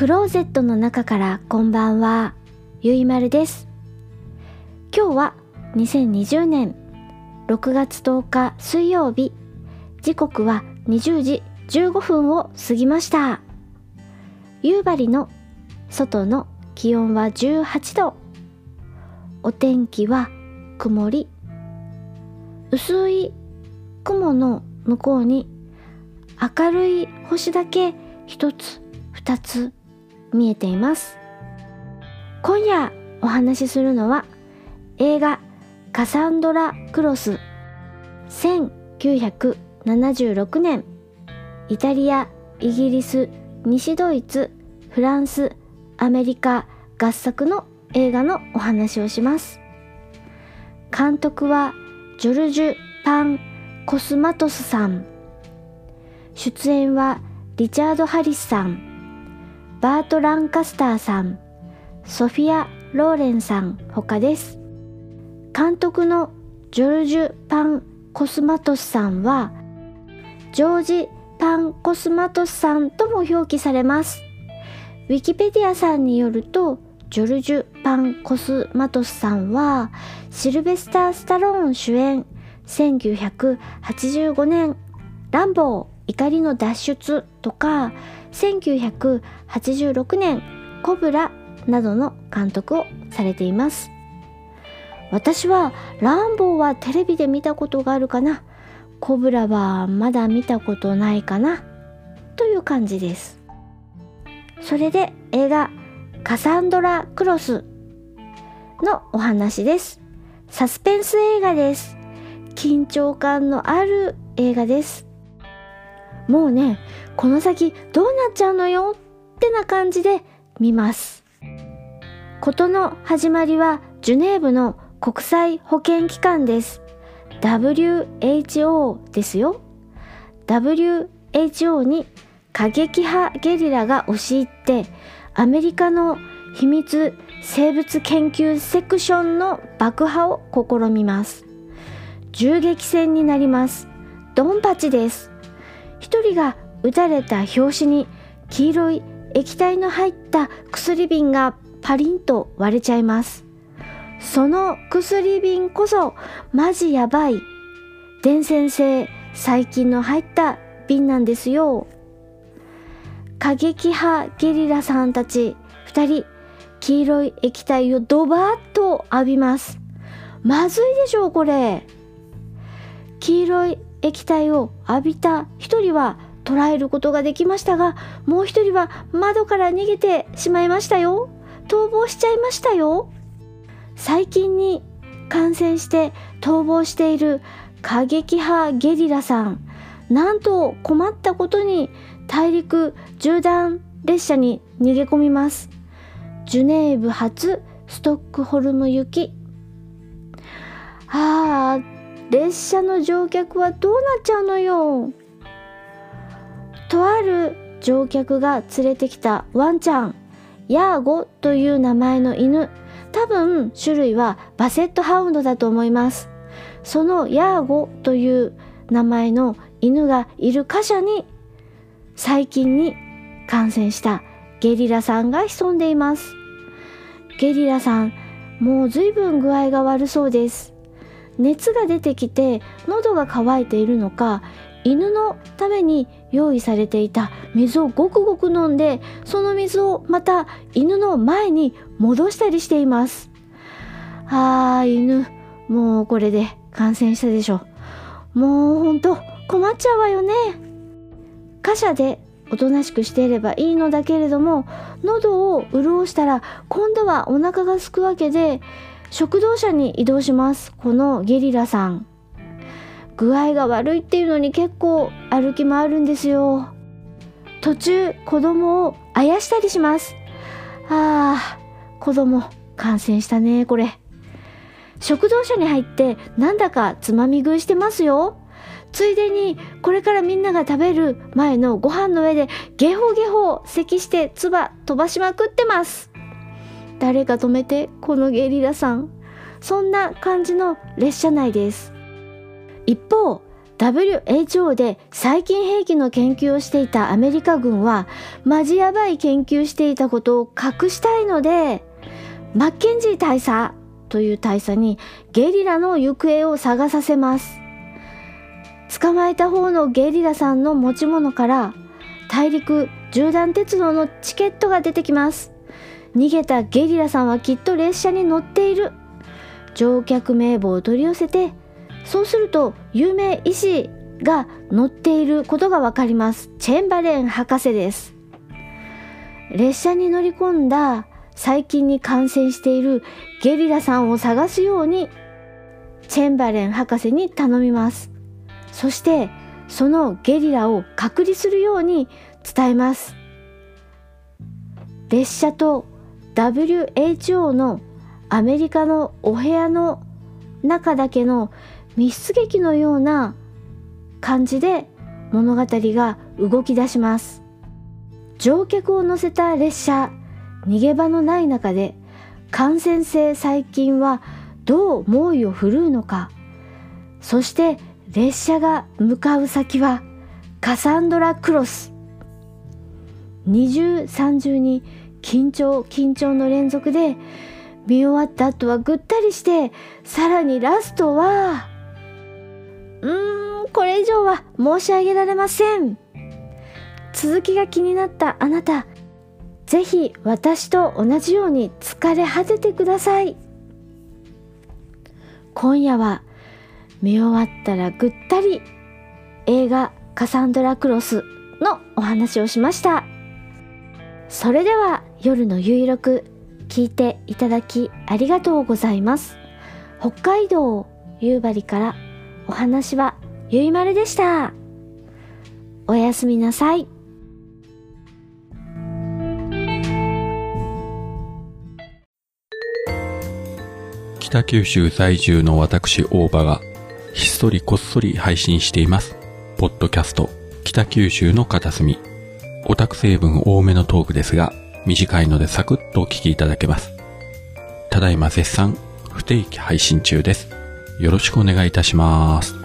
クローゼットの中からこんばんは、ゆいまるです。今日は2020年6月10日水曜日、時刻は20時15分を過ぎました。夕張の外の気温は18度。お天気は曇り。薄い雲の向こうに明るい星だけ一つ二つ見えています。今夜お話しするのは映画「カサンドラ・クロス」1976年イタリアイギリス西ドイツフランスアメリカ合作の映画のお話をします。監督はジョルジュ・パン・コスマトスさん。出演はリチャード・ハリスさん。バート・ランカスターさんソフィア・ローレンさん他です。監督のジョルジュ・パン・コスマトスさんはジョージ・パン・コスマトスさんとも表記されます。ウィキペディアさんによるとジョルジュ・パン・コスマトスさんはシルベスター・スタローン主演1985年ランボー。怒りの脱出とか1986年コブラなどの監督をされています。私はランボーはテレビで見たことがあるかな。コブラはまだ見たことないかな。という感じです。それで映画カサンドラ・クロスのお話です。サスペンス映画です。緊張感のある映画です。もうねこの先どうなっちゃうのよ？ってな感じで見ます。事の始まりはジュネーブの国際保健機関です。WHO ですよ。WHO に過激派ゲリラが押し入ってアメリカの秘密生物研究セクションの爆破を試みます。銃撃戦になります。ドンパチです。一人が撃たれた拍子に黄色い液体の入った薬瓶がパリンと割れちゃいます。その薬瓶こそマジやばい伝染性細菌の入った瓶なんですよ。過激派ゲリラさんたち2人黄色い液体をドバーッと浴びます。まずいでしょうこれ。黄色い液体を浴びた一人は捉えることができましたがもう一人は窓から逃げてしまいましたよ。逃亡しちゃいましたよ。細菌に感染して逃亡している過激派ゲリラさん。なんと困ったことに大陸縦断列車に逃げ込みます。ジュネーブ発ストックホルム行き。あー列車の乗客はどうなっちゃうのよ。とある乗客が連れてきたワンちゃんヤーゴという名前の犬。多分種類はバセットハウンドだと思います。そのヤーゴという名前の犬がいる貨車に細菌に感染したゲリラさんが潜んでいます。ゲリラさんもう随分具合が悪そうです。熱が出てきて喉が渇いているのか犬のために用意されていた水をごくごく飲んでその水をまた犬の前に戻したりしています。あー犬もうこれで感染したでしょ。もうほんと困っちゃうわよね。貨車でおとなしくしていればいいのだけれども喉を潤したら今度はお腹がすくわけで食堂車に移動します。このゲリラさん。具合が悪いっていうのに結構歩き回るんですよ。途中子供をあやしたりします。あー子供感染したねこれ。食堂車に入ってなんだかつまみ食いしてますよ。ついでにこれからみんなが食べる前のご飯の上でゲホゲホ咳して唾飛ばしまくってます。誰か止めてこのゲリラさん。そんな感じの列車内です。一方 WHO で細菌兵器の研究をしていたアメリカ軍はマジヤバい研究していたことを隠したいのでマッケンジー大佐という大佐にゲリラの行方を探させます。捕まえた方のゲリラさんの持ち物から大陸縦断鉄道のチケットが出てきます。逃げたゲリラさんはきっと列車に乗っている。乗客名簿を取り寄せてそうすると有名医師が乗っていることがわかります。チェンバレン博士です。列車に乗り込んだ細菌に感染しているゲリラさんを探すようにチェンバレン博士に頼みます。そしてそのゲリラを隔離するように伝えます。列車と WHO のアメリカのお部屋の中だけの密室劇のような感じで物語が動き出します。乗客を乗せた列車逃げ場のない中で感染性細菌はどう猛威を振るうのか。そして列車が向かう先はカサンドラクロス。二重三重に緊張緊張の連続で見終わった後はぐったりしてさらにラストはうーんこれ以上は申し上げられません。続きが気になったあなたぜひ私と同じように疲れ果ててください。今夜は見終わったらぐったり映画カサンドラクロスのお話をしました。それでは夜の有力聞いていただきありがとうございます北海道夕張からお話はゆいまるでしたおやすみなさい北九州在住の私大場がひっそりこっそり配信しています。ポッドキャスト北九州の片隅。オタク成分多めのトークですが、短いのでサクッとお聞きいただけます。ただいま絶賛不定期配信中です。よろしくお願いいたします。